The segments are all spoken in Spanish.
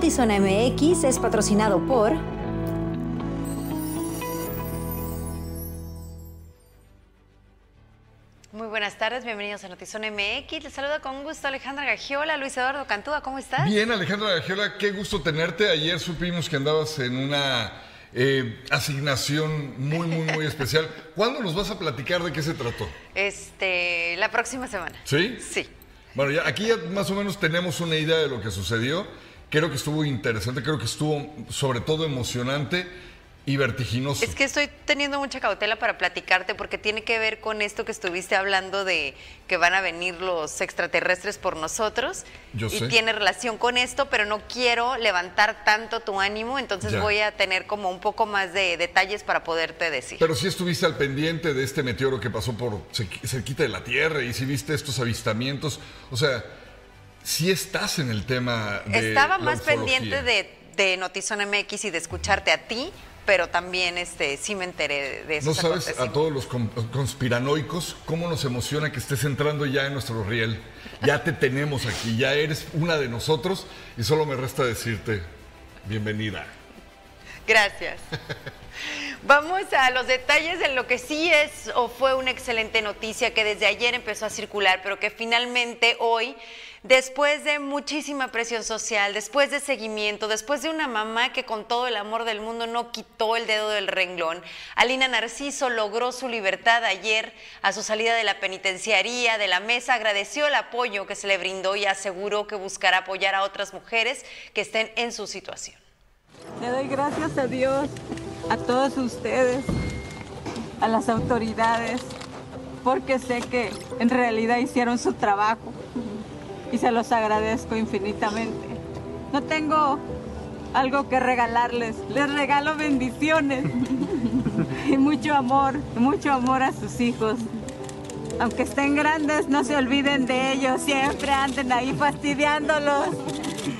Notizona MX es patrocinado por... Muy buenas tardes, bienvenidos a Notizón MX. Les saluda con gusto Alejandra Gagiola, Luis Eduardo Cantúa, ¿cómo estás? Bien, Alejandra Gagiola, qué gusto tenerte. Ayer supimos que andabas en una eh, asignación muy, muy, muy especial. ¿Cuándo nos vas a platicar de qué se trató? Este, la próxima semana. ¿Sí? Sí. Bueno, ya, aquí ya más o menos tenemos una idea de lo que sucedió. Creo que estuvo interesante, creo que estuvo sobre todo emocionante y vertiginoso. Es que estoy teniendo mucha cautela para platicarte porque tiene que ver con esto que estuviste hablando de que van a venir los extraterrestres por nosotros. Yo y sé. tiene relación con esto, pero no quiero levantar tanto tu ánimo, entonces Ya. voy a tener como un poco más de detalles para poderte decir. Pero sí estuviste al pendiente de este meteoro que pasó por cerqu- cerquita de la Tierra y si viste estos avistamientos. O sea, sí estás en el tema de Estaba la más ufología. pendiente de, de Notizón MX y de escucharte a ti, pero también este sí me enteré de No esos sabes a todos los con- conspiranoicos cómo nos emociona que estés entrando ya en nuestro riel. Ya te tenemos aquí, ya eres una de nosotros y solo me resta decirte bienvenida. Gracias. Vamos a los detalles de lo que sí es o fue una excelente noticia que desde ayer empezó a circular, pero que finalmente hoy, después de muchísima presión social, después de seguimiento, después de una mamá que con todo el amor del mundo no quitó el dedo del renglón, Alina Narciso logró su libertad ayer a su salida de la penitenciaría, de la mesa, agradeció el apoyo que se le brindó y aseguró que buscará apoyar a otras mujeres que estén en su situación. Le doy gracias a Dios, a todos ustedes, a las autoridades, porque sé que en realidad hicieron su trabajo y se los agradezco infinitamente. No tengo algo que regalarles, les regalo bendiciones y mucho amor, mucho amor a sus hijos. Aunque estén grandes, no se olviden de ellos, siempre anden ahí fastidiándolos,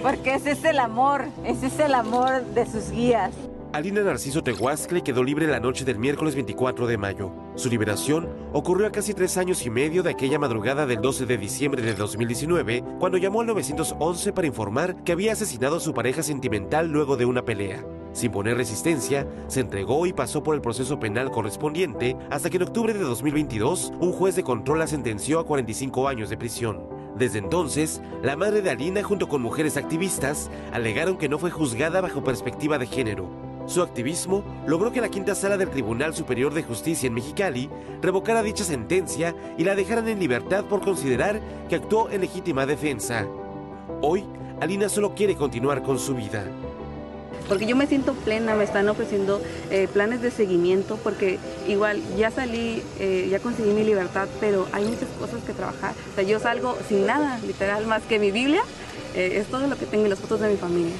porque ese es el amor, ese es el amor de sus guías. Alina Narciso Tehuascle quedó libre la noche del miércoles 24 de mayo. Su liberación ocurrió a casi tres años y medio de aquella madrugada del 12 de diciembre de 2019, cuando llamó al 911 para informar que había asesinado a su pareja sentimental luego de una pelea. Sin poner resistencia, se entregó y pasó por el proceso penal correspondiente hasta que en octubre de 2022 un juez de control la sentenció a 45 años de prisión. Desde entonces, la madre de Alina junto con mujeres activistas alegaron que no fue juzgada bajo perspectiva de género. Su activismo logró que la quinta sala del Tribunal Superior de Justicia en Mexicali revocara dicha sentencia y la dejaran en libertad por considerar que actuó en legítima defensa. Hoy, Alina solo quiere continuar con su vida. porque yo me siento plena, me están ofreciendo eh, planes de seguimiento, porque igual ya salí, eh, ya conseguí mi libertad, pero hay muchas cosas que trabajar. O sea, yo salgo sin nada, literal, más que mi Biblia, eh, es todo lo que tengo y las fotos de mi familia.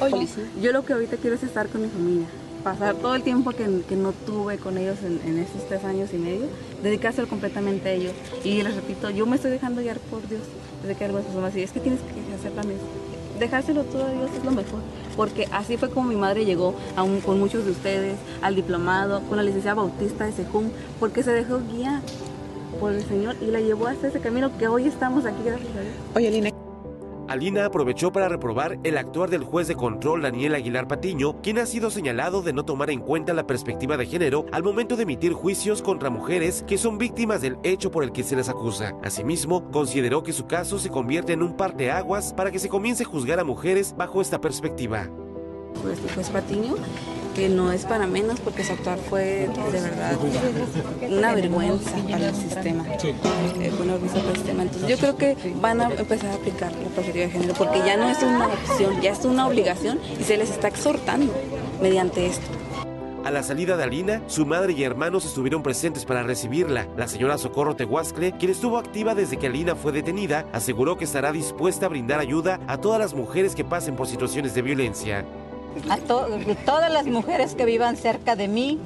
Yo lo que ahorita quiero es estar con mi familia, pasar todo el tiempo que, no tuve con ellos en, en estos tres años y medio, dedicárselo completamente a ellos. Y les repito, yo me estoy dejando guiar por Dios, desde que algunas personas así, es que tienes que hacer planes dejárselo todo a Dios es lo mejor, porque así fue como mi madre llegó aún con muchos de ustedes al diplomado, con la licenciada Bautista de Sejum, porque se dejó guiar por el Señor y la llevó hasta ese camino que hoy estamos aquí, gracias a Dios. Oye, Lina, Alina aprovechó para reprobar el actuar del juez de control Daniel Aguilar Patiño, quien ha sido señalado de no tomar en cuenta la perspectiva de género al momento de emitir juicios contra mujeres que son víctimas del hecho por el que se les acusa. Asimismo, consideró que su caso se convierte en un parteaguas para que se comience a juzgar a mujeres bajo esta perspectiva. Pues, Patiño, que no es para menos porque su actuar fue de verdad una vergüenza para el sistema. Eh, fue una vergüenza para el sistema. Entonces yo creo que van a empezar a aplicar la perspectiva de género porque ya no es una opción, ya es una obligación y se les está exhortando mediante esto. A la salida de Alina, su madre y hermanos estuvieron presentes para recibirla. La señora Socorro Tehuascle, quien estuvo activa desde que Alina fue detenida, aseguró que estará dispuesta a brindar ayuda a todas las mujeres que pasen por situaciones de violencia. A to- todas las mujeres que vivan cerca de mí,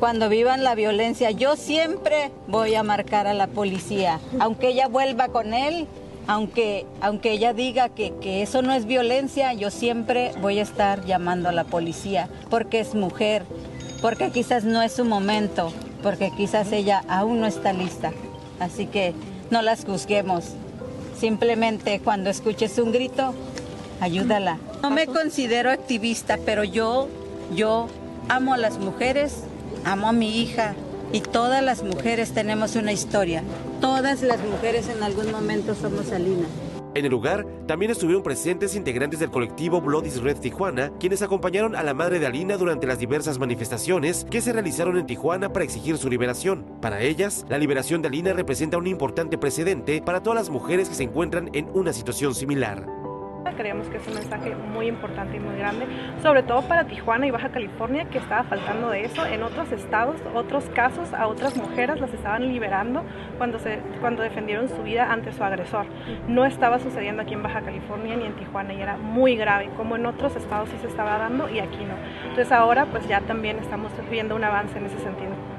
cuando vivan la violencia, yo siempre voy a marcar a la policía, aunque ella vuelva con él, aunque, aunque ella diga que, que eso no es violencia, yo siempre voy a estar llamando a la policía, porque es mujer, porque quizás no es su momento, porque quizás ella aún no está lista. Así que no las juzguemos. Simplemente cuando escuches un grito, ayúdala. No me considero activista, pero yo, yo amo a las mujeres, amo a mi hija y todas las mujeres tenemos una historia. Todas las mujeres en algún momento somos Alina. En el lugar también estuvieron presentes integrantes del colectivo Bloodies Red Tijuana, quienes acompañaron a la madre de Alina durante las diversas manifestaciones que se realizaron en Tijuana para exigir su liberación. Para ellas, la liberación de Alina representa un importante precedente para todas las mujeres que se encuentran en una situación similar. Creemos que es un mensaje muy importante y muy grande, sobre todo para Tijuana y Baja California, que estaba faltando de eso. En otros estados, otros casos, a otras mujeres las estaban liberando cuando, se, cuando defendieron su vida ante su agresor. No estaba sucediendo aquí en Baja California ni en Tijuana y era muy grave, como en otros estados sí se estaba dando y aquí no. Entonces ahora pues ya también estamos viendo un avance en ese sentido.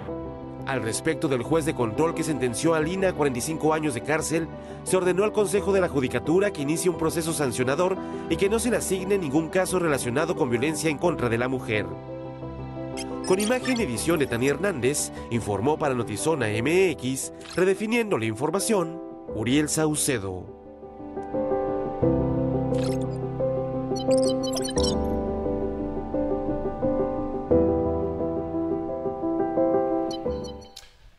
Al respecto del juez de control que sentenció a Lina a 45 años de cárcel, se ordenó al Consejo de la Judicatura que inicie un proceso sancionador y que no se le asigne ningún caso relacionado con violencia en contra de la mujer. Con imagen y edición de Tania Hernández, informó para Notizona MX, redefiniendo la información, Uriel Saucedo.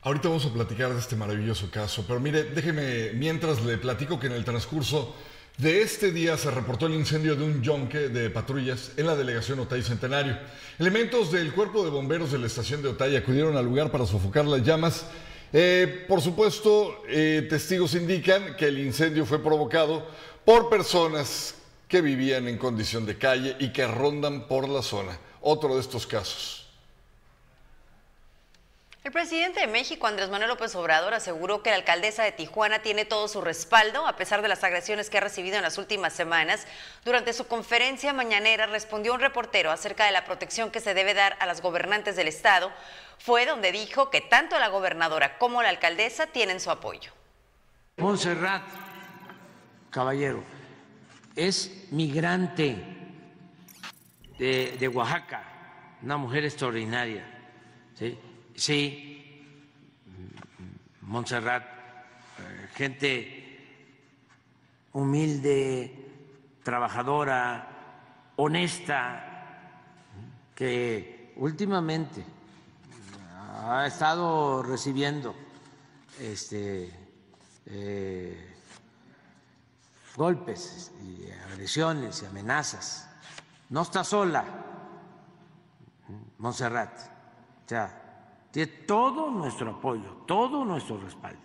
Ahorita vamos a platicar de este maravilloso caso, pero mire, déjeme, mientras le platico que en el transcurso de este día se reportó el incendio de un yonque de patrullas en la delegación Otay Centenario. Elementos del cuerpo de bomberos de la estación de Otay acudieron al lugar para sofocar las llamas. Eh, por supuesto, eh, testigos indican que el incendio fue provocado por personas que vivían en condición de calle y que rondan por la zona. Otro de estos casos. El presidente de México, Andrés Manuel López Obrador, aseguró que la alcaldesa de Tijuana tiene todo su respaldo, a pesar de las agresiones que ha recibido en las últimas semanas. Durante su conferencia mañanera respondió un reportero acerca de la protección que se debe dar a las gobernantes del Estado. Fue donde dijo que tanto la gobernadora como la alcaldesa tienen su apoyo. Montserrat, caballero, es migrante de, de Oaxaca, una mujer extraordinaria. ¿sí? Sí, Montserrat, eh, gente humilde, trabajadora, honesta, que últimamente ha estado recibiendo este, eh, golpes y agresiones y amenazas. No está sola, Montserrat. Ya tiene todo nuestro apoyo, todo nuestro respaldo.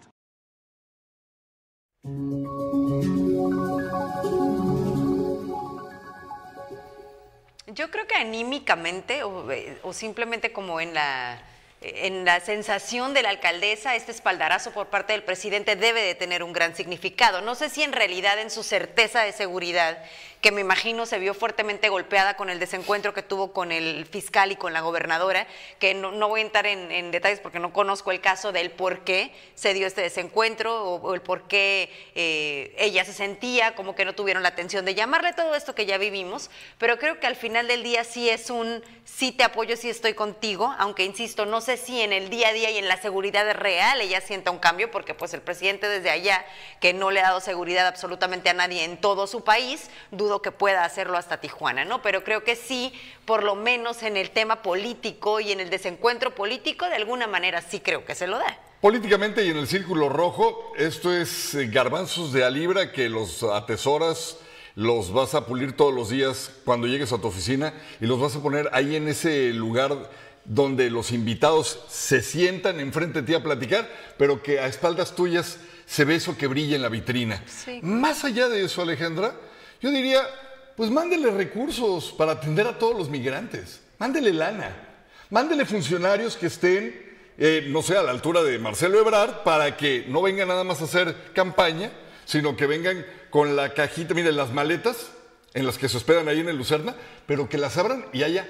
Yo creo que anímicamente o, eh, o simplemente como en la en la sensación de la alcaldesa, este espaldarazo por parte del presidente debe de tener un gran significado. No sé si en realidad en su certeza de seguridad, que me imagino se vio fuertemente golpeada con el desencuentro que tuvo con el fiscal y con la gobernadora, que no, voy a entrar en, detalles porque no conozco el caso del por qué se dio este desencuentro o, el por qué eh, ella se sentía como que no tuvieron la atención de llamarle todo esto que ya vivimos, pero creo que al final del día sí es un sí te apoyo, sí estoy contigo, aunque insisto, no sé si en el día a día y en la seguridad real ella sienta un cambio, porque pues el presidente desde allá, que no le ha dado seguridad absolutamente a nadie en todo su país, dudo que pueda hacerlo hasta Tijuana, ¿no? Pero creo que sí, por lo menos en el tema político y en el desencuentro político, de alguna manera sí creo que se lo da. Políticamente y en el círculo rojo, esto es eh, garbanzos de a libra que los atesoras los vas a pulir todos los días cuando llegues a tu oficina y los vas a poner ahí en ese lugar donde los invitados se sientan enfrente de ti a platicar, pero que a espaldas tuyas se ve eso que brilla en la vitrina. Más allá de eso, Alejandra, yo diría, pues mándele recursos para atender a todos los migrantes, mándele lana, mándele funcionarios que estén, eh, no sé, a la altura de Marcelo Ebrard, para que no vengan nada más a hacer campaña, sino que vengan con la cajita, miren, las maletas en las que se hospedan ahí en el Lucerna, pero que las abran y haya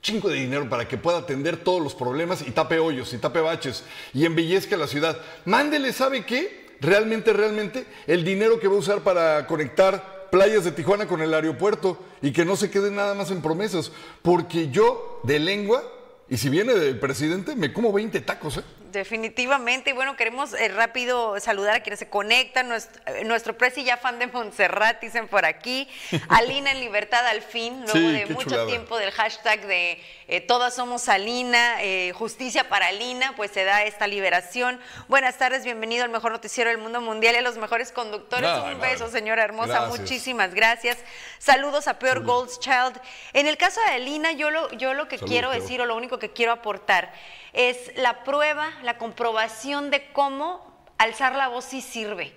chingo de dinero para que pueda atender todos los problemas y tape hoyos y tape baches y embellezca la ciudad. Mándele, ¿sabe qué? Realmente, realmente, el dinero que va a usar para conectar playas de Tijuana con el aeropuerto y que no se quede nada más en promesas. Porque yo, de lengua, y si viene del presidente, me como 20 tacos, ¿eh? Definitivamente, y bueno, queremos eh, rápido saludar a quienes se conectan, nuestro, eh, nuestro presi ya fan de Montserrat, dicen por aquí, Alina en libertad al fin, luego Sí, de mucho chulada. tiempo del hashtag de eh, todas somos Alina, justicia para Alina, pues se da esta liberación. Buenas tardes, bienvenido al mejor noticiero del mundo mundial y a los mejores conductores. No, Un no, beso, no. señora hermosa, Gracias. muchísimas gracias. Saludos a Peor Goldchild. En el caso de Alina, yo lo, yo lo que quiero Peor. decir o lo único que quiero aportar es la prueba, la comprobación de cómo alzar la voz sí sirve.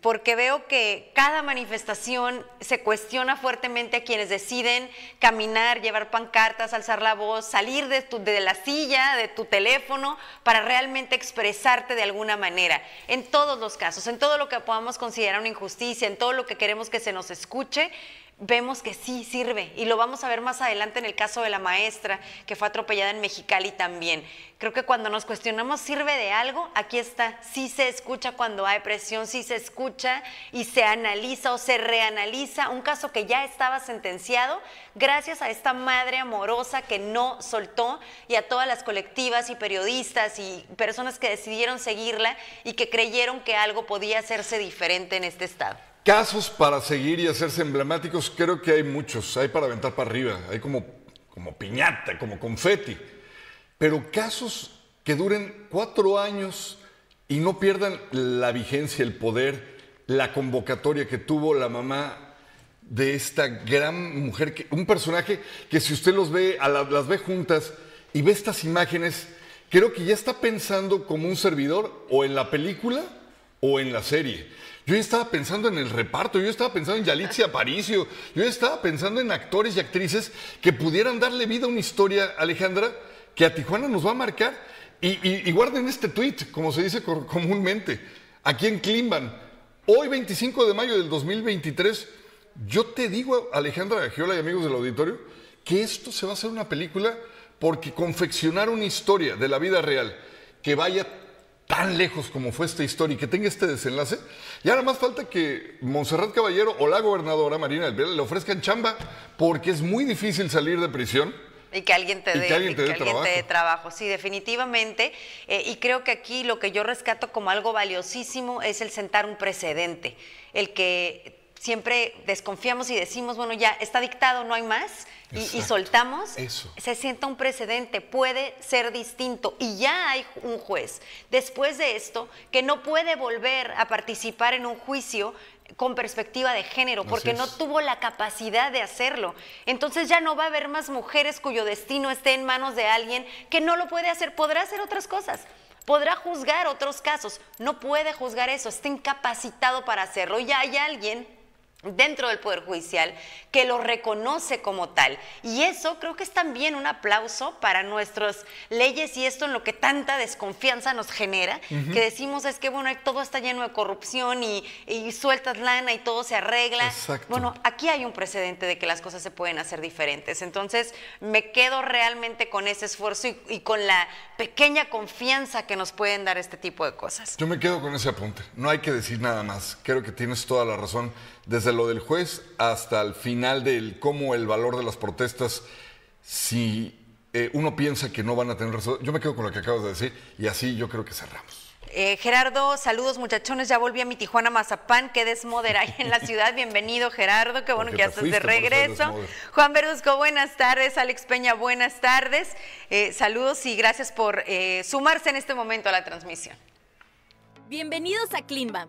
Porque veo que cada manifestación se cuestiona fuertemente a quienes deciden caminar, llevar pancartas, alzar la voz, salir de, tu- de la silla, de tu teléfono, para realmente expresarte de alguna manera. En todos los casos, en todo lo que podamos considerar una injusticia, en todo lo que queremos que se nos escuche, vemos que sí sirve y lo vamos a ver más adelante en el caso de la maestra que fue atropellada en Mexicali también. Creo que cuando nos cuestionamos sirve de algo, aquí está, sí se escucha cuando hay presión, sí se escucha y se analiza o se reanaliza un caso que ya estaba sentenciado gracias a esta madre amorosa que no soltó y a todas las colectivas y periodistas y personas que decidieron seguirla y que creyeron que algo podía hacerse diferente en este estado. Casos para seguir y hacerse emblemáticos, creo que hay muchos. Hay para aventar para arriba, hay como, como piñata, como confeti. Pero casos que duren cuatro años y no pierdan la vigencia, el poder, la convocatoria que tuvo la mamá de esta gran mujer, un personaje que si usted los ve, las ve juntas y ve estas imágenes, creo que ya está pensando como un servidor o en la película o en la serie. Yo ya estaba pensando en el reparto, yo estaba pensando en Yalitza Aparicio, yo estaba pensando en actores y actrices que pudieran darle vida a una historia, Alejandra, que a Tijuana nos va a marcar. Y, y- y guarden este tweet, como se dice comúnmente, aquí en Climban. Hoy, 25 de mayo del 2023, yo te digo, Alejandra Gagiola y amigos del auditorio, que esto se va a hacer una película porque confeccionar una historia de la vida real que vaya tan lejos como fue esta historia y que tenga este desenlace, ya nada más falta que Montserrat Caballero o la gobernadora Marina del Pilar le ofrezcan chamba, porque es muy difícil salir de prisión. Y que alguien te Y dé que alguien te dé trabajo. trabajo. Sí, definitivamente. Eh, y creo que aquí lo que yo rescato como algo valiosísimo es el sentar un precedente. El que siempre desconfiamos y decimos, bueno, ya está dictado, no hay más, y- soltamos, Eso. se sienta un precedente, puede ser distinto. Y ya hay un juez, después de esto, que no puede volver a participar en un juicio con perspectiva de género, porque no tuvo la capacidad de hacerlo. Entonces ya no va a haber más mujeres cuyo destino esté en manos de alguien que no lo puede hacer, podrá hacer otras cosas. Podrá juzgar otros casos, no puede juzgar eso, está incapacitado para hacerlo. Ya hay alguien dentro del Poder Judicial que lo reconoce como tal. Y eso creo que es también un aplauso para nuestras leyes y esto en lo que tanta desconfianza nos genera, que decimos es que bueno, todo está lleno de corrupción y, y sueltas lana y todo se arregla. Exacto. Bueno, aquí hay un precedente de que las cosas se pueden hacer diferentes. Entonces, me quedo realmente con ese esfuerzo y, y con la pequeña confianza que nos pueden dar este tipo de cosas. Yo me quedo con ese apunte. No hay que decir nada más. Creo que tienes toda la razón. Desde lo del juez hasta el final del cómo el valor de las protestas, si eh, uno piensa que no van a tener razón, yo me quedo con lo que acabas de decir y así yo creo que cerramos. Eh, Gerardo, saludos muchachones, ya volví a mi Tijuana Mazapán, qué desmoder hay en la ciudad, bienvenido Gerardo, qué bueno Porque que ya estás de regreso. Juan Berusco, buenas tardes, Alex Peña, buenas tardes, Eh, saludos y gracias por eh, sumarse en este momento a la transmisión. Bienvenidos a Climba,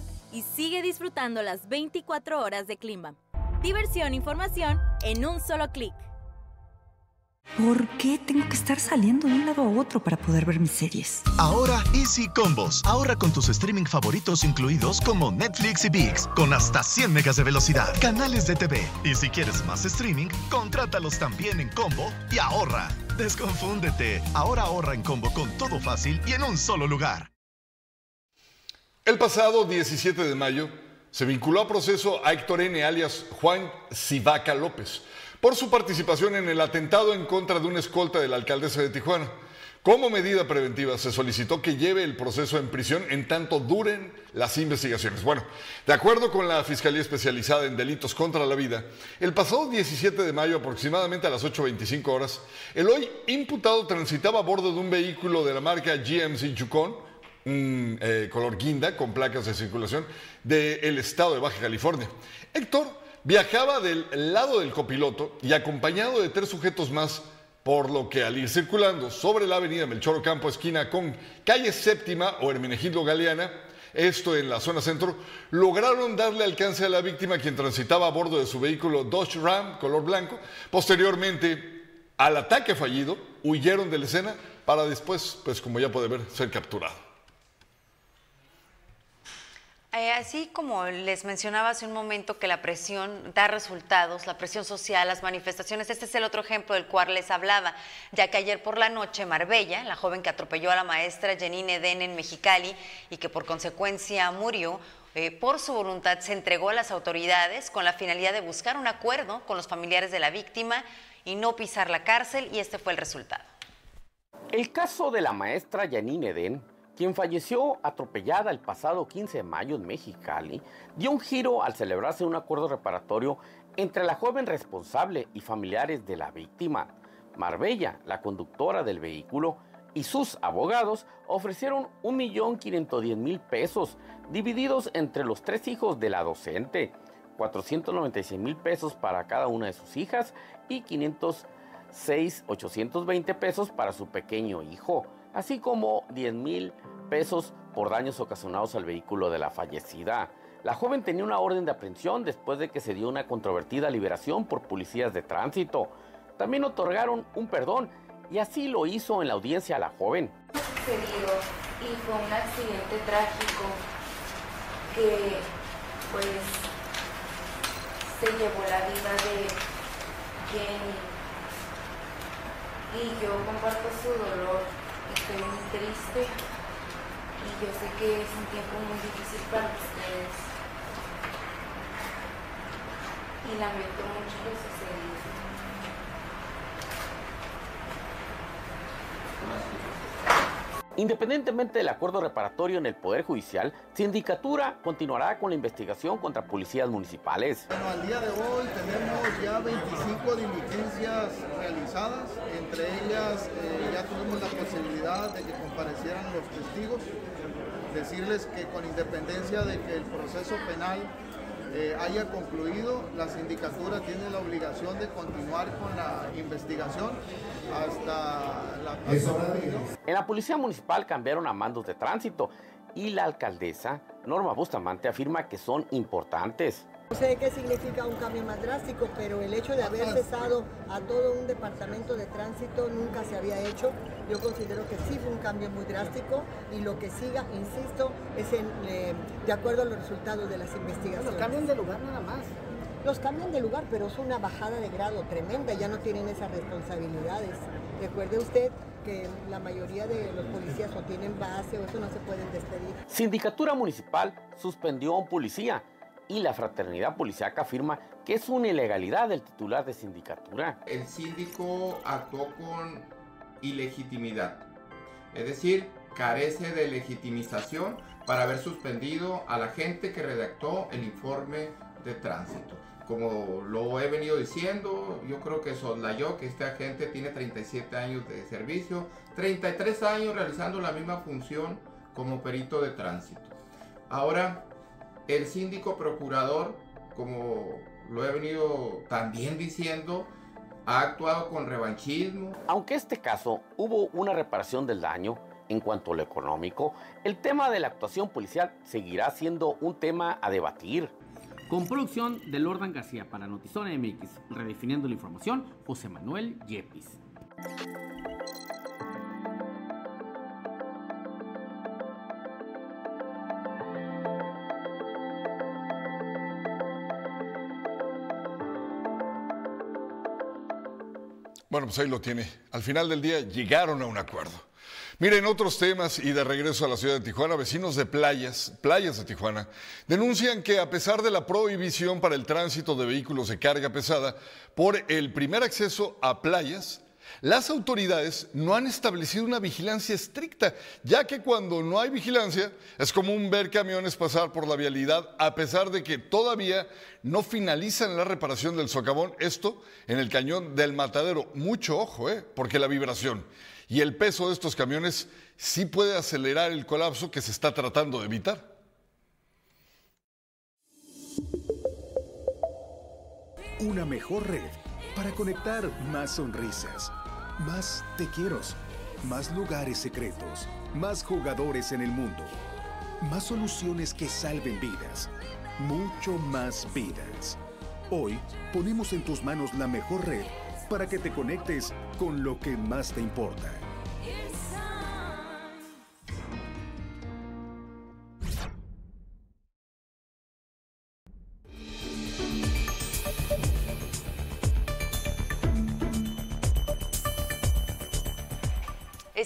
y sigue disfrutando las 24 horas de Clima. Diversión e información en un solo clic. ¿Por qué tengo que estar saliendo de un lado a otro para poder ver mis series? Ahora Easy Combos. Ahorra con tus streaming favoritos incluidos como Netflix y VIX con hasta 100 megas de velocidad, canales de TV. Y si quieres más streaming, contrátalos también en combo y ahorra. Desconfúndete. Ahora ahorra en combo con todo fácil y en un solo lugar. El pasado 17 de mayo se vinculó a proceso a Héctor N. alias Juan Sivaca López por su participación en el atentado en contra de una escolta de la alcaldesa de Tijuana. Como medida preventiva se solicitó que lleve el proceso en prisión en tanto duren las investigaciones. Bueno, de acuerdo con la Fiscalía Especializada en Delitos contra la Vida, el pasado 17 de mayo, aproximadamente a las 8.25 horas, el hoy imputado transitaba a bordo de un vehículo de la marca GMC Yukon, un eh, color guinda con placas de circulación del estado de Baja California. Héctor viajaba del lado del copiloto y acompañado de tres sujetos más por lo que al ir circulando sobre la avenida Melchor Campo, esquina con calle séptima o Hermenegildo Galeana, esto en la zona centro, lograron darle alcance a la víctima quien transitaba a bordo de su vehículo Dodge Ram color blanco. Posteriormente al ataque fallido, huyeron de la escena para después, pues como ya puede ver, ser capturado. Eh, así como les mencionaba hace un momento que la presión da resultados, la presión social, las manifestaciones, este es el otro ejemplo del cual les hablaba, ya que ayer por la noche Marbella, la joven que atropelló a la maestra Janine Eden en Mexicali y que por consecuencia murió, eh, por su voluntad se entregó a las autoridades con la finalidad de buscar un acuerdo con los familiares de la víctima y no pisar la cárcel y este fue el resultado. El caso de la maestra Janine Eden quien falleció atropellada el pasado 15 de mayo en Mexicali, dio un giro al celebrarse un acuerdo reparatorio entre la joven responsable y familiares de la víctima. Marbella, la conductora del vehículo, y sus abogados ofrecieron 1.510.000 pesos divididos entre los tres hijos de la docente, 496 pesos para cada una de sus hijas y 506.820 pesos para su pequeño hijo así como 10 mil pesos por daños ocasionados al vehículo de la fallecida. La joven tenía una orden de aprehensión después de que se dio una controvertida liberación por policías de tránsito. También otorgaron un perdón y así lo hizo en la audiencia a la joven. y fue un accidente trágico que pues se llevó la vida de Jenny y yo comparto su dolor estoy muy triste yo sé que es un tiempo muy difícil para ustedes. Y lamento mucho lo sucedido. Independientemente del acuerdo reparatorio en el Poder Judicial, Sindicatura continuará con la investigación contra policías municipales. Bueno, al día de hoy tenemos ya 25 diligencias realizadas, entre ellas eh, ya tuvimos la posibilidad de que comparecieran los testigos, decirles que con independencia de que el proceso penal eh, haya concluido, la sindicatura tiene la obligación de continuar con la investigación hasta la... En la Policía Municipal cambiaron a mandos de tránsito y la alcaldesa Norma Bustamante afirma que son importantes. No sé qué significa un cambio más drástico, pero el hecho de haber cesado a todo un departamento de tránsito nunca se había hecho. Yo considero que sí fue un cambio muy drástico y lo que siga, insisto, es eh, de acuerdo a los resultados de las investigaciones. Los cambian de lugar nada más. Los cambian de lugar, pero es una bajada de grado tremenda, ya no tienen esas responsabilidades. Recuerde usted que la mayoría de los policías o tienen base o eso no se pueden despedir. Sindicatura Municipal suspendió a un policía y la fraternidad policiaca afirma que es una ilegalidad del titular de sindicatura. El síndico actuó con ilegitimidad, es decir, carece de legitimización para haber suspendido a la gente que redactó el informe de tránsito. Como lo he venido diciendo, yo creo que soslayó que este agente tiene 37 años de servicio, 33 años realizando la misma función como perito de tránsito. Ahora, el síndico procurador, como lo he venido también diciendo, ha actuado con revanchismo. Aunque este caso hubo una reparación del daño en cuanto a lo económico, el tema de la actuación policial seguirá siendo un tema a debatir. Con producción de Lordan García para Notizona MX, redefiniendo la información, José Manuel Yepis. Bueno, pues ahí lo tiene. Al final del día llegaron a un acuerdo. Miren, otros temas y de regreso a la ciudad de Tijuana, vecinos de playas, playas de Tijuana, denuncian que a pesar de la prohibición para el tránsito de vehículos de carga pesada por el primer acceso a playas, las autoridades no han establecido una vigilancia estricta, ya que cuando no hay vigilancia es común ver camiones pasar por la vialidad a pesar de que todavía no finalizan la reparación del socavón, esto en el cañón del matadero. Mucho ojo, ¿eh? porque la vibración y el peso de estos camiones sí puede acelerar el colapso que se está tratando de evitar. Una mejor red para conectar más sonrisas, más te quiero, más lugares secretos, más jugadores en el mundo, más soluciones que salven vidas, mucho más vidas. Hoy ponemos en tus manos la mejor red para que te conectes con lo que más te importa.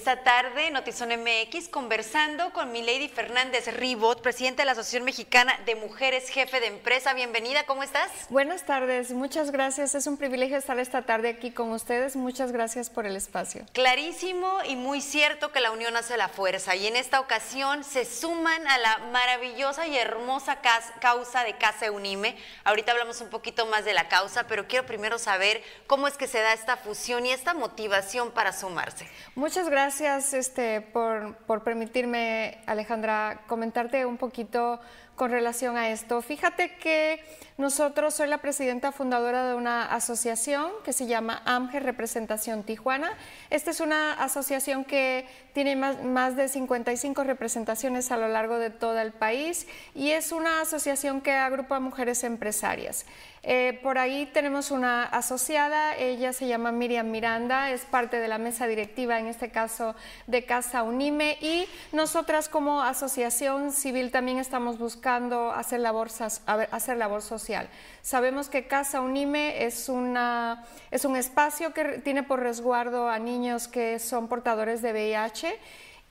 Esta tarde, Notizón MX, conversando con Milady Fernández Ribot, presidenta de la Asociación Mexicana de Mujeres, jefe de empresa. Bienvenida, ¿cómo estás? Buenas tardes, muchas gracias. Es un privilegio estar esta tarde aquí con ustedes. Muchas gracias por el espacio. Clarísimo y muy cierto que la unión hace la fuerza y en esta ocasión se suman a la maravillosa y hermosa causa de Casa Unime. Ahorita hablamos un poquito más de la causa, pero quiero primero saber cómo es que se da esta fusión y esta motivación para sumarse. Muchas gracias gracias este, por, por permitirme, Alejandra, comentarte un poquito con relación a esto. Fíjate que nosotros, soy la presidenta fundadora de una asociación que se llama AMGE Representación Tijuana. Esta es una asociación que tiene más, más, de 55 representaciones a lo largo de todo el país y es una asociación que agrupa mujeres empresarias. Eh, por ahí tenemos una asociada, ella se llama Miriam Miranda, es parte de la mesa directiva, en este caso de Casa Unime, y nosotras como asociación civil también estamos buscando hacer labor, hacer labor social. Sabemos que Casa Unime es, una, es un espacio que tiene por resguardo a niños que son portadores de VIH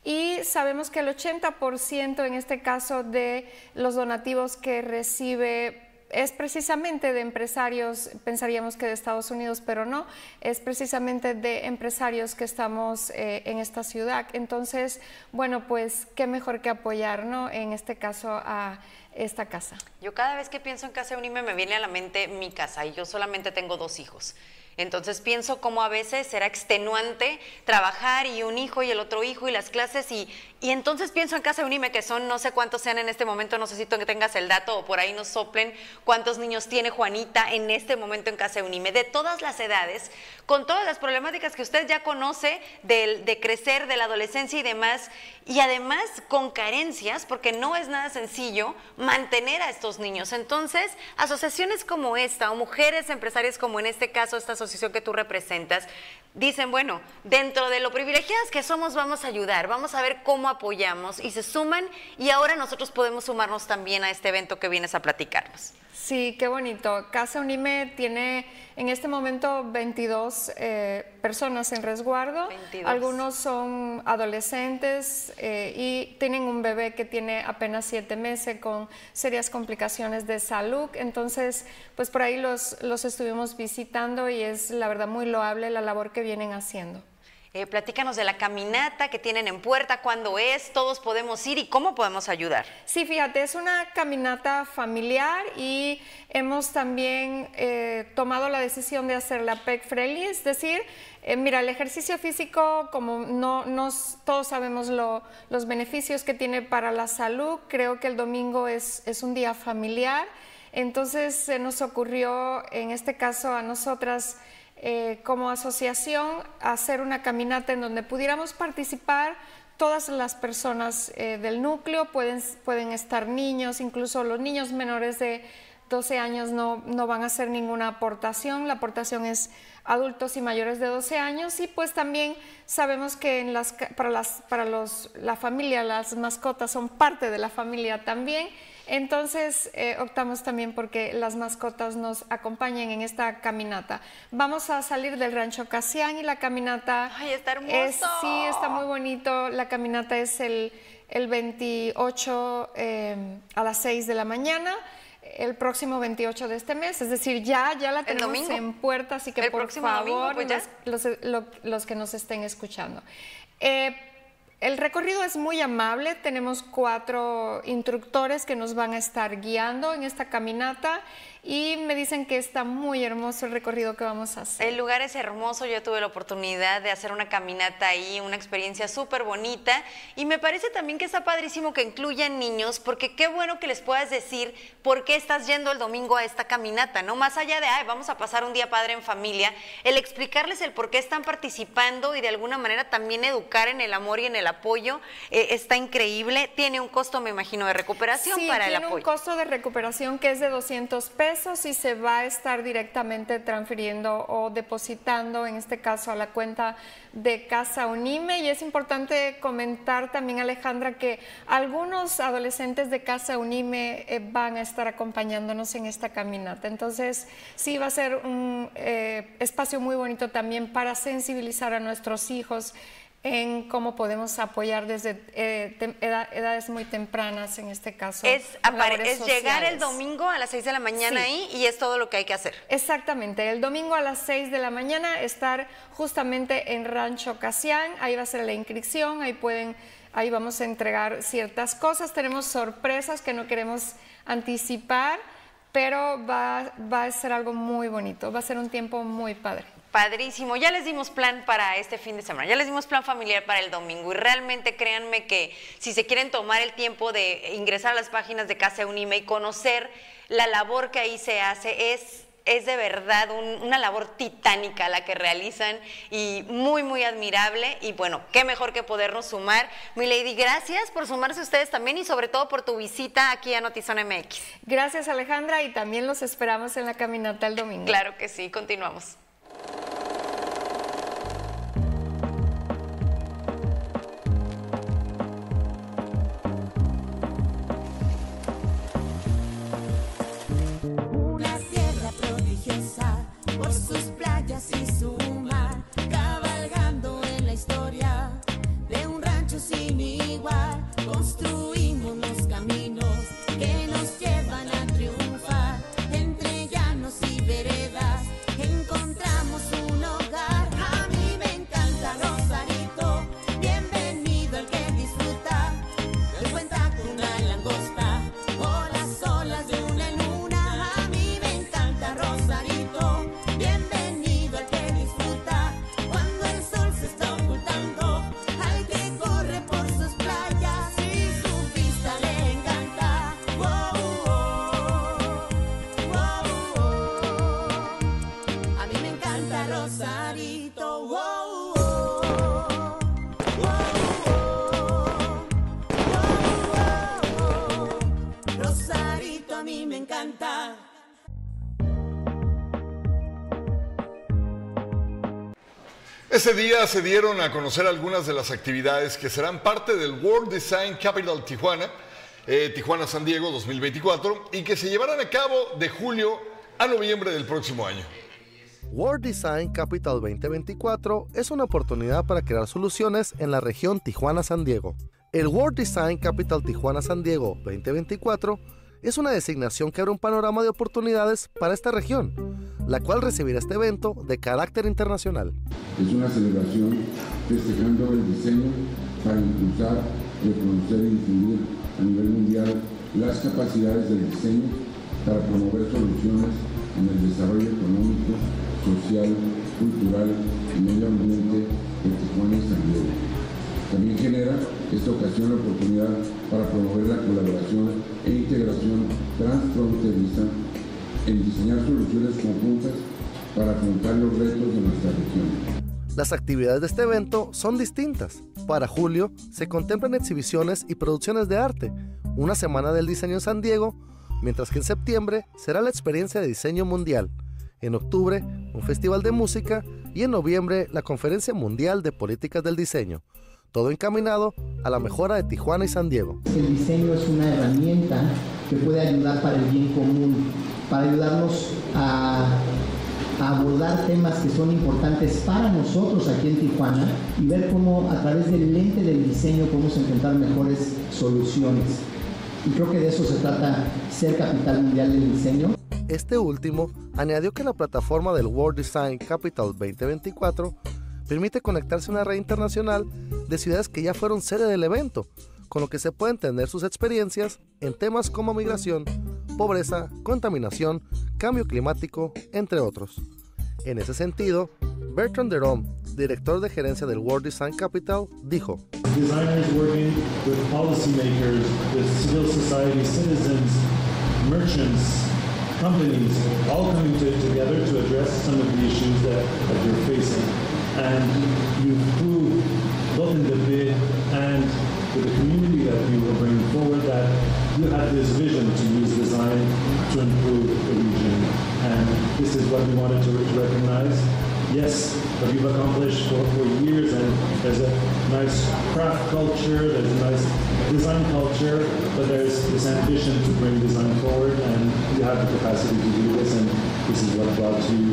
y sabemos que el 80% en este caso de los donativos que recibe es precisamente de empresarios, pensaríamos que de Estados Unidos, pero no, es precisamente de empresarios que estamos eh, en esta ciudad. Entonces, bueno, pues qué mejor que apoyar, ¿no? En este caso a esta casa. Yo cada vez que pienso en Casa Unime me viene a la mente mi casa y yo solamente tengo dos hijos. Entonces pienso cómo a veces será extenuante trabajar y un hijo y el otro hijo y las clases y, y entonces pienso en Casa Unime que son no sé cuántos sean en este momento, no sé si tengas el dato o por ahí nos soplen cuántos niños tiene Juanita en este momento en Casa Unime, de todas las edades, con todas las problemáticas que usted ya conoce de crecer, de la adolescencia y demás, y además con carencias, porque no es nada sencillo mantener a estos niños. Entonces, asociaciones como esta o mujeres empresarias como en este caso esta asociación que tú representas, dicen, bueno, dentro de lo privilegiadas que somos vamos a ayudar, vamos a ver cómo apoyamos y se suman y ahora nosotros podemos sumarnos también a este evento que vienes a platicarnos. Sí, qué bonito. Casa Unime tiene en este momento 22 eh, personas en resguardo. Algunos son adolescentes eh, y tienen un bebé que tiene apenas siete meses con serias complicaciones de salud. Entonces, pues por ahí los, los estuvimos visitando y es la verdad muy loable la labor que vienen haciendo. Eh, platícanos de la caminata que tienen en puerta, cuándo es, todos podemos ir y cómo podemos ayudar. Sí, fíjate, es una caminata familiar y hemos también eh, tomado la decisión de hacer la PEC friendly, es decir, eh, mira, el ejercicio físico, como no nos, todos sabemos los beneficios que tiene para la salud, creo que el domingo es, es un día familiar, entonces se nos ocurrió, en este caso a nosotras, eh, como asociación hacer una caminata en donde pudiéramos participar todas las personas eh, del núcleo, pueden, pueden estar niños, incluso los niños menores de 12 años no, no van a hacer ninguna aportación. La aportación es adultos y mayores de 12 años y pues también sabemos que en las, para, las, para los, la familia las mascotas son parte de la familia también. Entonces eh, optamos también porque las mascotas nos acompañen en esta caminata. Vamos a salir del rancho Casián y la caminata... ¡Ay, está hermoso! Es, sí, está muy bonito. La caminata es el, el 28 eh, a las 6 de la mañana el próximo 28 de este mes, es decir, ya, ya la tenemos en puerta, así que por favor, pues los, los, que nos estén escuchando. Eh, el recorrido es muy amable, tenemos cuatro instructores que nos van a estar guiando en esta caminata y me dicen que está muy hermoso el recorrido que vamos a hacer. El lugar es hermoso, yo tuve la oportunidad de hacer una caminata ahí, una experiencia súper bonita y me parece también que está padrísimo que incluyan niños porque qué bueno que les puedas decir por qué estás yendo el domingo a esta caminata, ¿no? Más allá de, ay, vamos a pasar un día padre en familia, el explicarles el por qué están participando y de alguna manera también educar en el amor y en el apoyo eh, está increíble. Tiene un costo, me imagino, de recuperación para el apoyo. Tiene un costo de recuperación que es de 200 pesos eso sí se va a estar directamente transfiriendo o depositando, en este caso, a la cuenta de Casa Unime. Y es importante comentar también, Alejandra, que algunos adolescentes de Casa Unime eh, van a estar acompañándonos en esta caminata. Entonces, sí va a ser un eh, espacio muy bonito también para sensibilizar a nuestros hijos en cómo podemos apoyar desde eh, edades muy tempranas, en este caso. Es, es llegar el domingo a las 6 de la mañana ahí y es todo lo que hay que hacer. Exactamente, el domingo a las 6 de la mañana estar justamente en Rancho Casián, ahí va a ser la inscripción, ahí pueden, ahí vamos a entregar ciertas cosas, tenemos sorpresas que no queremos anticipar, pero va, va a ser algo muy bonito, va a ser un tiempo muy padre. Padrísimo, ya les dimos plan para este fin de semana, ya les dimos plan familiar para el domingo y realmente créanme que si se quieren tomar el tiempo de ingresar a las páginas de Casa Unime y conocer la labor que ahí se hace, es, es de verdad una labor titánica la que realizan y muy, muy admirable. Y bueno, qué mejor que podernos sumar. Mi Lady, gracias por sumarse ustedes también y sobre todo por tu visita aquí a Notizón MX. Gracias Alejandra y también los esperamos en la caminata el domingo. Claro que sí, continuamos. justice Ese día se dieron a conocer algunas de las actividades que serán parte del World Design Capital Tijuana, eh, Tijuana San Diego 2024, y que se llevarán a cabo de julio a noviembre del próximo año. World Design Capital 2024 es una oportunidad para crear soluciones en la región Tijuana-San Diego. El World Design Capital Tijuana-San Diego 2024 es una designación que abre un panorama de oportunidades para esta región, la cual recibirá este evento de carácter internacional. Es una celebración festejando el diseño para impulsar, reconocer y difundir a nivel mundial las capacidades del diseño para promover soluciones en el desarrollo económico, social, cultural y medio ambiente de Tijuana y San Diego. También genera esta ocasión la oportunidad para promover la colaboración e integración transfronteriza en diseñar soluciones conjuntas para afrontar los retos de nuestra región. Las actividades de este evento son distintas. Para julio se contemplan exhibiciones y producciones de arte, una semana del diseño en San Diego mientras que en septiembre será la experiencia de diseño mundial, en octubre un festival de música y en noviembre la Conferencia Mundial de Políticas del Diseño, todo encaminado a la mejora de Tijuana y San Diego. El diseño es una herramienta que puede ayudar para el bien común, para ayudarnos a, abordar temas que son importantes para nosotros aquí en Tijuana y ver cómo a través del lente del diseño podemos encontrar mejores soluciones. Y creo que de eso se trata ser capital mundial del diseño. Este último añadió que la plataforma del World Design Capital 2024 permite conectarse a una red internacional de ciudades que ya fueron sede del evento, con lo que se pueden tener sus experiencias en temas como migración, pobreza, contaminación, cambio climático, entre otros. En ese sentido, Bertrand Derom, director de gerencia del World Design Capital, dijo: Designers working with policymakers, with civil society citizens, merchants, companies, all coming to, together to address some of the issues that, that you're facing. Both in the bid and with the community that you were bringing forward, that you had this vision to use design to improve the region. And this is what we wanted to recognize. Yes, what you've accomplished for, for years, and there's a nice craft culture, there's a nice design culture, but there's this ambition to bring design forward, and you have the capacity to do this, and this is what brought you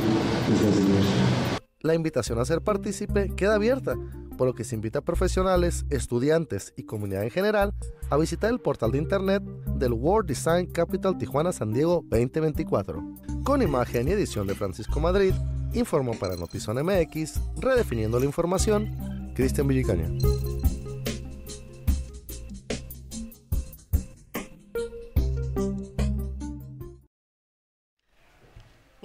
this designation. La invitación a ser partícipe queda abierta, por lo que se invita a profesionales, estudiantes y comunidad en general a visitar el portal de internet del World Design Capital Tijuana San Diego 2024. Con imagen y edición de Francisco Madrid, informó para Notizón MX, redefiniendo la información, Cristian Villicaña.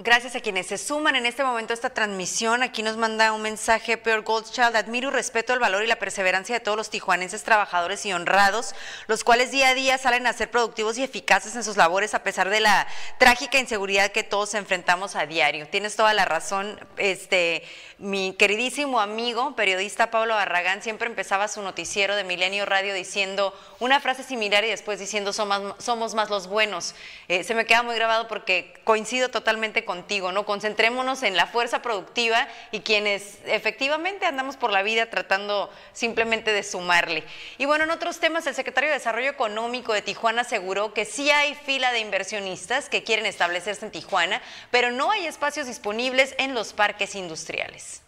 Gracias a quienes se suman en este momento a esta transmisión. Aquí nos manda un mensaje Peor Goldchild. Admiro y respeto el valor y la perseverancia de todos los tijuanenses trabajadores y honrados, los cuales día a día salen a ser productivos y eficaces en sus labores a pesar de la trágica inseguridad que todos enfrentamos a diario. Tienes toda la razón, este, mi queridísimo amigo, periodista Pablo Barragán, siempre empezaba su noticiero de Milenio Radio diciendo una frase similar y después diciendo somos, más los buenos. Eh, se me queda muy grabado porque coincido totalmente contigo, ¿no? Concentrémonos en la fuerza productiva y quienes efectivamente andamos por la vida tratando simplemente de sumarle. Y bueno, en otros temas, el secretario de Desarrollo Económico de Tijuana aseguró que sí hay fila de inversionistas que quieren establecerse en Tijuana, pero no hay espacios disponibles en los parques industriales.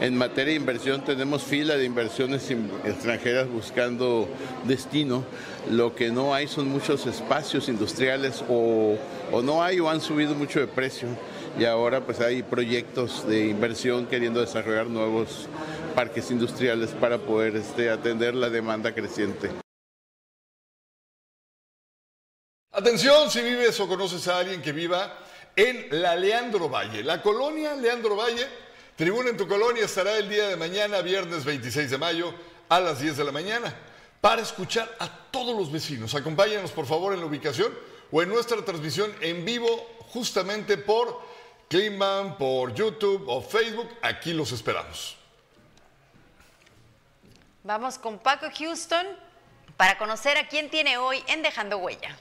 En materia de inversión tenemos fila de inversiones extranjeras buscando destino. Lo que no hay son muchos espacios industriales o, no hay o han subido mucho de precio. Y ahora pues hay proyectos de inversión queriendo desarrollar nuevos parques industriales para poder este, atender la demanda creciente. Atención si vives o conoces a alguien que viva en la Leandro Valle, la colonia Leandro Valle Tribuna en tu colonia estará el día de mañana, viernes 26 de mayo, a las 10 de la mañana, para escuchar a todos los vecinos. Acompáñanos, por favor, en la ubicación o en nuestra transmisión en vivo, justamente por Climan, por YouTube o Facebook. Aquí los esperamos. Vamos con Paco Houston para conocer a quién tiene hoy en Dejando Huella.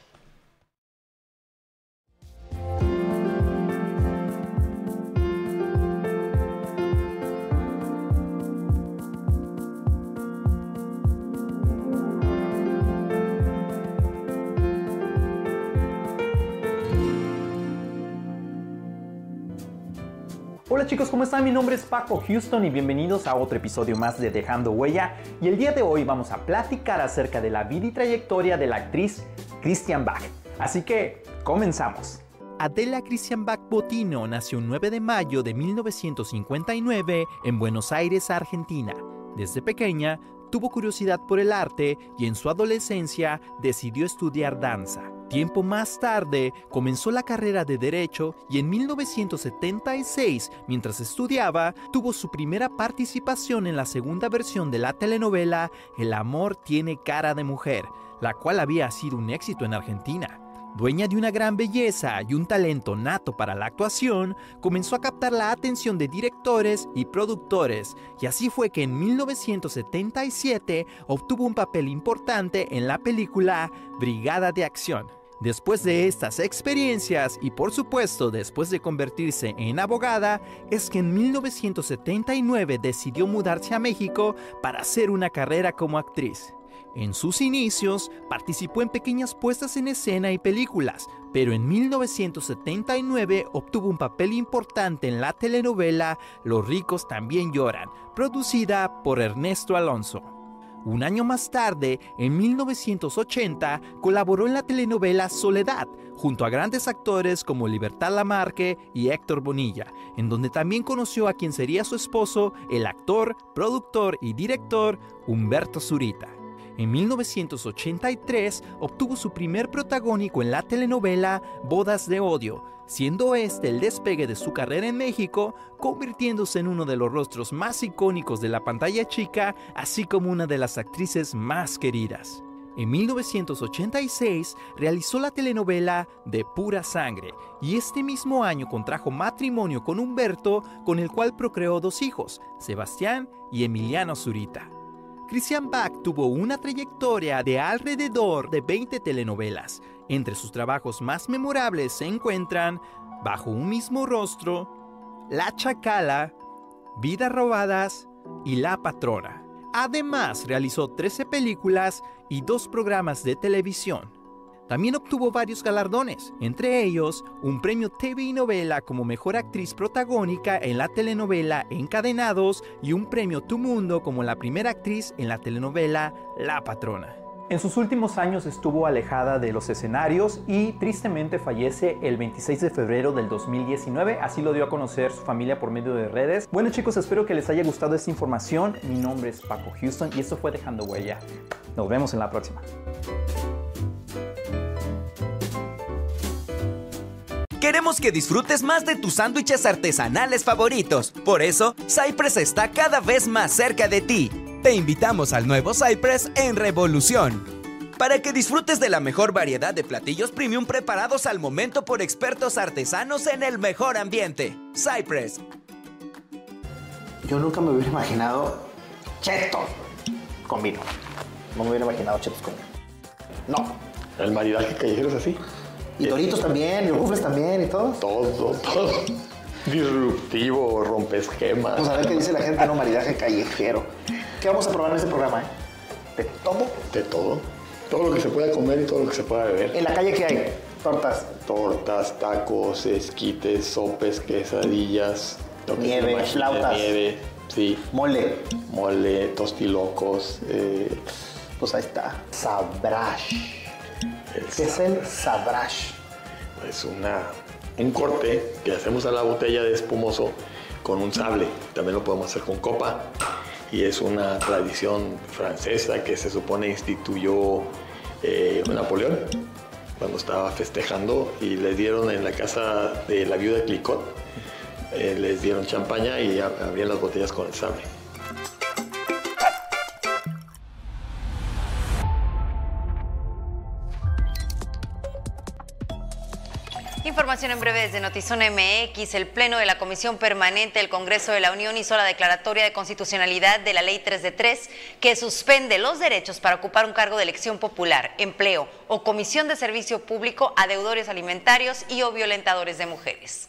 Hola chicos, ¿cómo están? Mi nombre es Paco Houston y bienvenidos a otro episodio más de Dejando Huella. Y el día de hoy vamos a platicar acerca de la vida y trayectoria de la actriz Christian Bach. Así que, comenzamos. Adela Christian Bach Botino nació el 9 de mayo de 1959 en Buenos Aires, Argentina. Desde pequeña tuvo curiosidad por el arte y en su adolescencia decidió estudiar danza. Tiempo más tarde comenzó la carrera de Derecho y en 1976, mientras estudiaba, tuvo su primera participación en la segunda versión de la telenovela El amor tiene cara de mujer, la cual había sido un éxito en Argentina. Dueña de una gran belleza y un talento nato para la actuación, comenzó a captar la atención de directores y productores, y así fue que en 1977 obtuvo un papel importante en la película Brigada de Acción. Después de estas experiencias y por supuesto después de convertirse en abogada, es que en 1979 decidió mudarse a México para hacer una carrera como actriz. En sus inicios participó en pequeñas puestas en escena y películas, pero en 1979 obtuvo un papel importante en la telenovela Los ricos también lloran, producida por Ernesto Alonso. Un año más tarde, en 1980, colaboró en la telenovela Soledad, junto a grandes actores como Libertad Lamarque y Héctor Bonilla, en donde también conoció a quien sería su esposo, el actor, productor y director Humberto Zurita. En 1983 obtuvo su primer protagónico en la telenovela Bodas de Odio, siendo este el despegue de su carrera en México, convirtiéndose en uno de los rostros más icónicos de la pantalla chica, así como una de las actrices más queridas. En 1986 realizó la telenovela De Pura Sangre y este mismo año contrajo matrimonio con Humberto, con el cual procreó dos hijos, Sebastián y Emiliano Zurita. Christian Bach tuvo una trayectoria de alrededor de 20 telenovelas. Entre sus trabajos más memorables se encuentran Bajo un mismo rostro, La Chacala, Vidas robadas y La Patrona. Además, realizó 13 películas y dos programas de televisión. También obtuvo varios galardones, entre ellos un premio TV y novela como mejor actriz protagónica en la telenovela Encadenados y un premio Tu Mundo como la primera actriz en la telenovela La Patrona. En sus últimos años estuvo alejada de los escenarios y tristemente fallece el 26 de febrero del 2019, así lo dio a conocer su familia por medio de redes. Bueno chicos, espero que les haya gustado esta información. Mi nombre es Paco Houston y esto fue Dejando Huella. Nos vemos en la próxima. Queremos que disfrutes más de tus sándwiches artesanales favoritos. Por eso, Cypress está cada vez más cerca de ti. Te invitamos al nuevo Cypress en Revolución. Para que disfrutes de la mejor variedad de platillos premium preparados al momento por expertos artesanos en el mejor ambiente. Cypress. Yo nunca me hubiera imaginado chetos con vino. No me hubiera imaginado chetos con vino. No. El maridaje callejero es así. Y Doritos también, y Rufles también, y todo. Todo, todo. Disruptivo, rompe esquemas. Vamos a ver qué dice la gente, no maridaje callejero. ¿Qué vamos a probar en este programa, eh? ¿De todo? De todo. Todo lo que se pueda comer y todo lo que se pueda beber. ¿En la calle qué hay? Tortas. Tortas, tacos, esquites, sopes, quesadillas. que Nieve, imagine, flautas. Nieve, sí. Mole. Mole, tostilocos. Eh, Pues ahí está. Sabrash. ¿Qué es el sabrash? Es una, un corte que hacemos a la botella de espumoso con un sable. También lo podemos hacer con copa. Y es una tradición francesa que se supone instituyó eh, Napoleón cuando estaba festejando y les dieron en la casa de la viuda Clicot, eh, les dieron champaña y ab- abrían las botellas con el sable. Información en breve desde Notizona MX. El Pleno de la Comisión Permanente del Congreso de la Unión hizo la declaratoria de constitucionalidad de la Ley 3 de 3 que suspende los derechos para ocupar un cargo de elección popular, empleo o comisión de servicio público a deudores alimentarios y o violentadores de mujeres.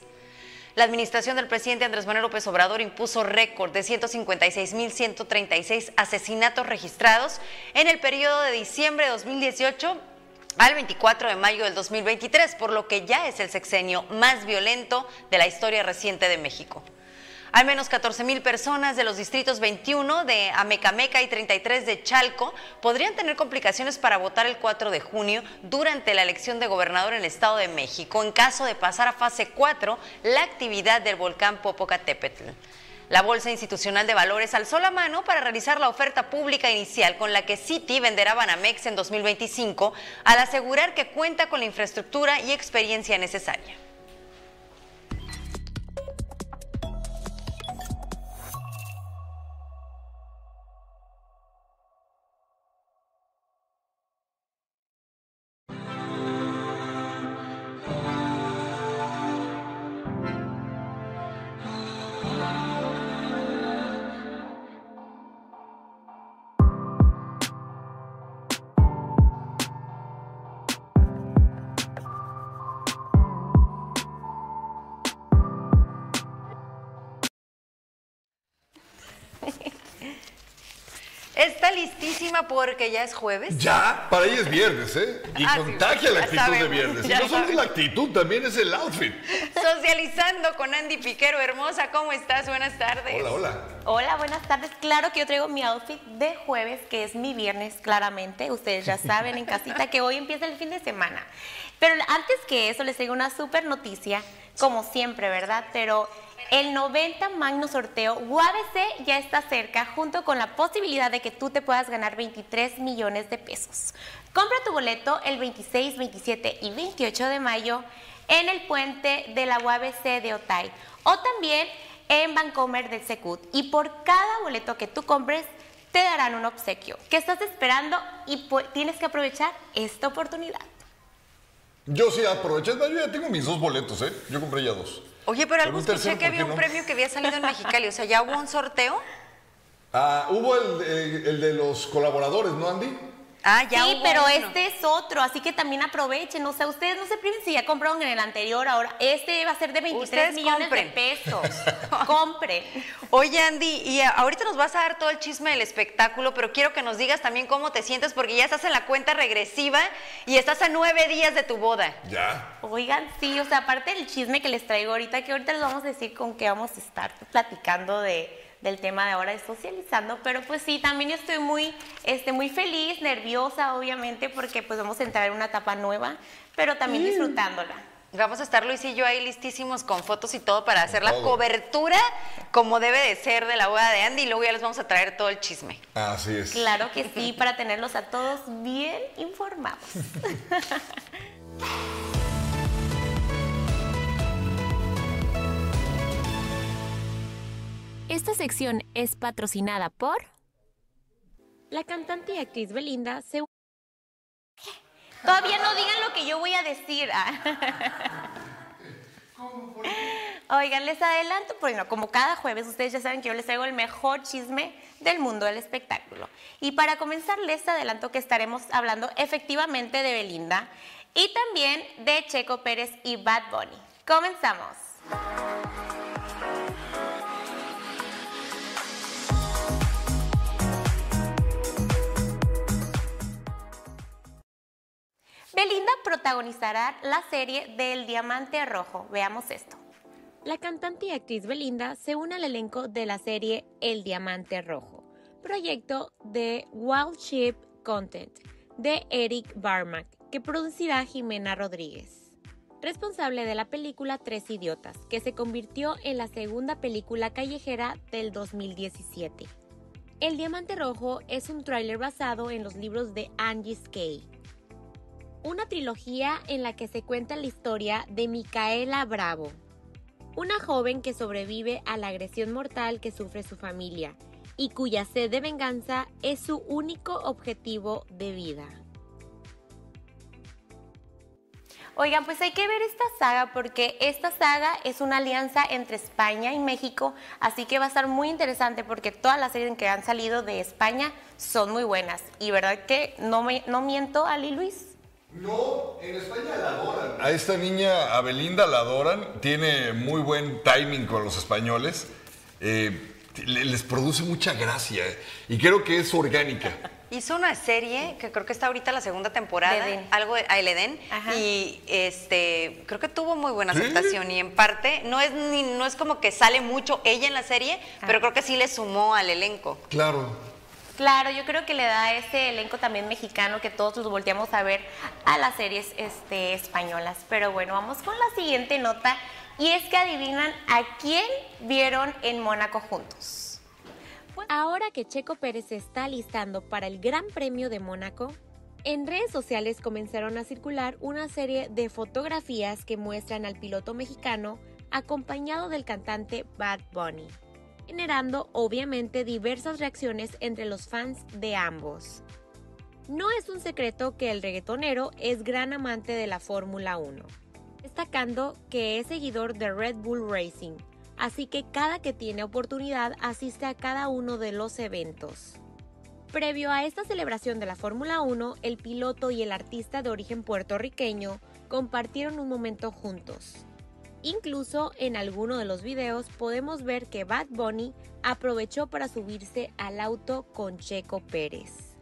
La administración del presidente Andrés Manuel López Obrador impuso récord de 156.136 asesinatos registrados en el periodo de diciembre de 2018 al 24 de mayo del 2023, por lo que ya es el sexenio más violento de la historia reciente de México. Al menos 14 mil personas de los distritos 21 de Amecameca y 33 de Chalco podrían tener complicaciones para votar el 4 de junio durante la elección de gobernador en el Estado de México en caso de pasar a fase 4 la actividad del volcán Popocatépetl. La Bolsa Institucional de Valores alzó la mano para realizar la oferta pública inicial con la que Citi venderá Banamex en 2025 al asegurar que cuenta con la infraestructura y experiencia necesaria. Porque ya es jueves. Ya, para ella es viernes, ¿eh? Y Ah, sí, contagia la actitud de viernes. Y no solo es la actitud, también es el outfit. Socializando con Andy Piquero, hermosa, ¿cómo estás? Buenas tardes. Hola, hola. Hola, buenas tardes. Claro que yo traigo mi outfit de jueves, que es mi viernes, claramente. Ustedes ya saben en casita que hoy empieza el fin de semana. Pero antes que eso, les traigo una super noticia, como siempre, ¿verdad? Pero el 90 Magno Sorteo UABC ya está cerca, junto con la posibilidad de que tú te puedas ganar 23 millones de pesos. Compra tu boleto el 26, 27 y 28 de mayo en el puente de la UABC de Otay o también en Vancomer del Secut. Y por cada boleto que tú compres, te darán un obsequio. ¿Qué estás esperando? Y tienes que aprovechar esta oportunidad. Yo sí aproveché. Yo ya tengo mis dos boletos, ¿eh? Yo compré ya dos. Oye, pero algo escuché que ¿por había un no? premio que había salido en Mexicali. O sea, ¿ya hubo un sorteo? Ah, hubo el, el de los colaboradores, ¿no, Andy? Ah, ya sí, hubo pero uno. este es otro, así que también aprovechen. O sea, ustedes no se priven si ya compraron en el anterior, ahora este va a ser de 23 Ustedes millones compren. de pesos. Compren. Oye, Andy, y a- ahorita nos vas a dar todo el chisme del espectáculo, pero quiero que nos digas también cómo te sientes, porque ya estás en la cuenta regresiva y estás a nueve días de tu boda. Ya. Oigan, sí, o sea, aparte del chisme que les traigo ahorita, que ahorita les vamos a decir con qué vamos a estar platicando de, del tema de ahora de socializando, pero pues sí, también yo estoy muy, este, muy feliz, nerviosa, obviamente, porque pues vamos a entrar en una etapa nueva, pero también Mm. disfrutándola. Vamos a estar Luis y yo ahí listísimos con fotos y todo para hacer la cobertura como debe de ser de la boda de Andy y luego ya les vamos a traer todo el chisme. Así es. Claro que sí, para tenerlos a todos bien informados. Esta sección es patrocinada por... La cantante y actriz Belinda se... Todavía no digan lo que yo voy a decir. ah. Oigan, les adelanto, bueno, como cada jueves, ustedes ya saben que yo les traigo el mejor chisme del mundo del espectáculo. Y para comenzar, les adelanto que estaremos hablando efectivamente de Belinda y también de Checo Pérez y Bad Bunny. Comenzamos. Belinda protagonizará la serie del Diamante Rojo. Veamos esto. La cantante y actriz Belinda se une al elenco de la serie El Diamante Rojo, proyecto de Wild Sheep Content de Eric Barmack, que producirá Jimena Rodríguez, responsable de la película Tres Idiotas, que se convirtió en la segunda película callejera del 2017. El Diamante Rojo es un tráiler basado en los libros de Angie Skay, una trilogía en la que se cuenta la historia de Micaela Bravo, una joven que sobrevive a la agresión mortal que sufre su familia y cuya sed de venganza es su único objetivo de vida. Oigan, pues hay que ver esta saga porque esta saga es una alianza entre España y México, así que va a estar muy interesante porque todas las series que han salido de España son muy buenas. Y verdad que no, me, no miento, Ali Luis. No, en España la adoran. A esta niña, a Belinda, la adoran. Tiene muy buen timing con los españoles. Eh, le- les produce mucha gracia. eh, Y creo que es orgánica. Hizo una serie que creo que está ahorita la segunda temporada, Edén. algo de a El Edén, Ajá. y este creo que tuvo muy buena ¿Sí? aceptación y en parte no es ni no es como que sale mucho ella en la serie, pero creo que sí le sumó al elenco. Claro. Claro, yo creo que le da ese elenco también mexicano que todos los volteamos a ver a las series este, españolas. Pero bueno, vamos con la siguiente nota. Y es que adivinan a quién vieron en Mónaco juntos. Ahora que Checo Pérez se está listando para el Gran Premio de Mónaco, en redes sociales comenzaron a circular una serie de fotografías que muestran al piloto mexicano acompañado del cantante Bad Bunny, generando obviamente diversas reacciones entre los fans de ambos. No es un secreto que el reggaetonero es gran amante de la Fórmula 1, destacando que es seguidor de Red Bull Racing, así que cada que tiene oportunidad asiste a cada uno de los eventos. Previo a esta celebración de la Fórmula 1, el piloto y el artista de origen puertorriqueño compartieron un momento juntos. Incluso en alguno de los videos podemos ver que Bad Bunny aprovechó para subirse al auto con Checo Pérez.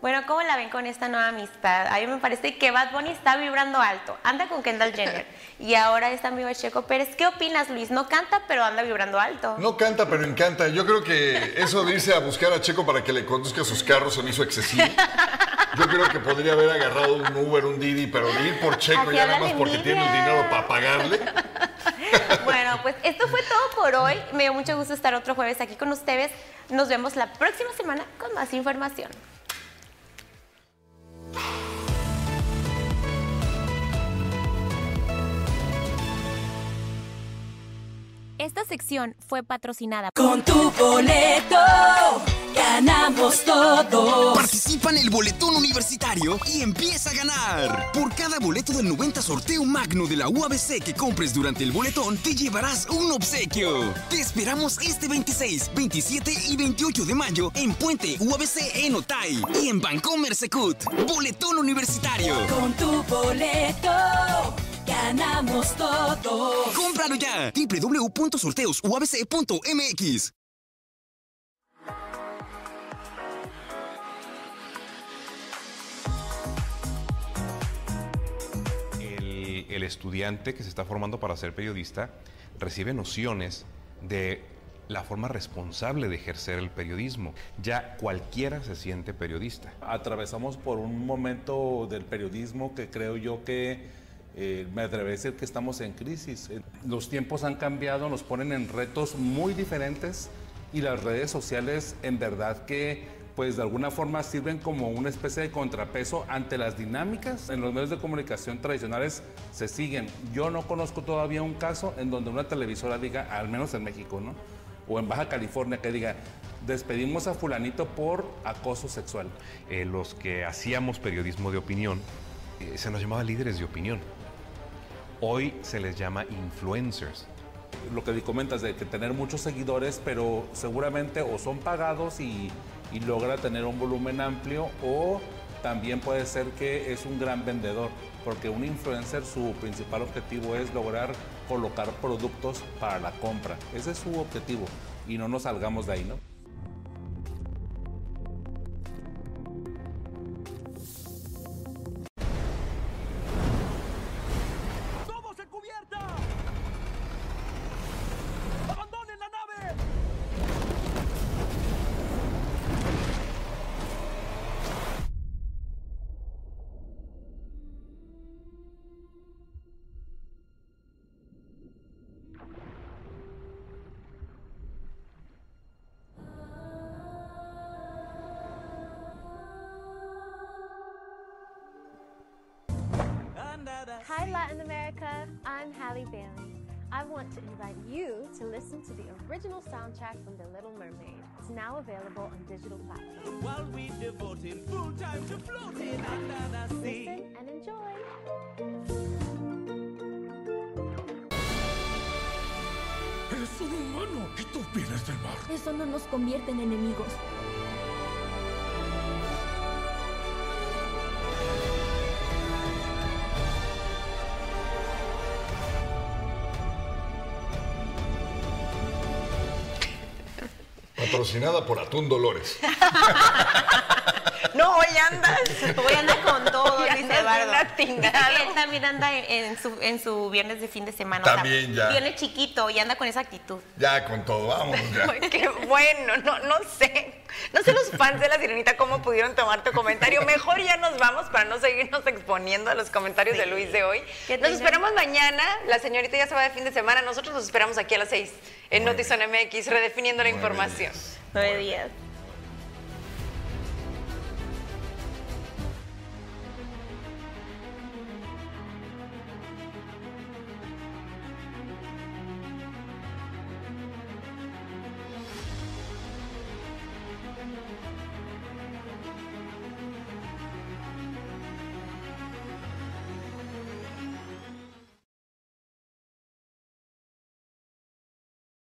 Bueno, ¿cómo la ven con esta nueva amistad? A mí me parece que Bad Bunny está vibrando alto. Anda con Kendall Jenner. y ahora está amigo de Checo Pérez. ¿Qué opinas, Luis? No canta, pero anda vibrando alto. No canta, pero encanta. Yo creo que eso de irse a buscar a Checo para que le conduzca sus carros se me hizo excesivo. Yo creo que podría haber agarrado un Uber, un Didi, pero de ir por Checo Así ya nada más porque tiene el dinero para pagarle. Bueno, pues esto fue todo por hoy. Me dio mucho gusto estar otro jueves aquí con ustedes. Nos vemos la próxima semana con más información. Yeah. Esta sección fue patrocinada Con tu boleto ganamos todo. Participa en el boletón universitario y empieza a ganar. Por cada boleto del 90 sorteo magno de la UABC que compres durante el boletón, te llevarás un obsequio. Te esperamos este 26, 27 y 28 de mayo en Puente UABC en Otay y en Bancomer Secut. Boletón universitario. Con tu boleto ganamos todo. Cómpralo ya. www.sorteosuabc.mx. el, el estudiante que se está formando para ser periodista recibe nociones de la forma responsable de ejercer el periodismo. Ya cualquiera se siente periodista. Atravesamos por un momento del periodismo que creo yo que eh, me atrevería a decir que estamos en crisis. Eh, Los tiempos han cambiado, nos ponen en retos muy diferentes y las redes sociales en verdad que pues de alguna forma sirven como una especie de contrapeso ante las dinámicas en los medios de comunicación tradicionales se siguen. Yo no conozco todavía un caso en donde una televisora diga, al menos en México, ¿no? O en Baja California, que diga, despedimos a fulanito por acoso sexual. Eh, los que hacíamos periodismo de opinión, se nos llamaba líderes de opinión. Hoy se les llama influencers. Lo que comentas de que tener muchos seguidores, pero seguramente o son pagados y, y logra tener un volumen amplio o también puede ser que es un gran vendedor, porque un influencer su principal objetivo es lograr colocar productos para la compra. Ese es su objetivo y no nos salgamos de ahí, ¿no? America. I'm Halle Bailey. I want to invite you to listen to the original soundtrack from The Little Mermaid. It's now available on digital platforms. While we devoting full time to floating under the sea. Listen and enjoy. Eres un humano y tú vienes del mar. Eso no nos convierte en enemigos. Patrocinada por Atún Dolores. No, hoy andas. Hoy anda con todo, Hoy Luis andas Eduardo. Él también anda en, en su, en su viernes de fin de semana. También ya. Viene chiquito y anda con esa actitud. Ya con todo, vamos ya. Ay, Qué bueno, no, no sé. No sé los fans de la sirenita cómo pudieron tomar tu comentario. Mejor ya nos vamos para no seguirnos exponiendo a los comentarios de Luis de hoy. Nos esperamos mañana. La señorita ya se va de fin de semana. Nosotros nos esperamos aquí a las 6 en Notizón MX, redefiniendo la información. Nueve días.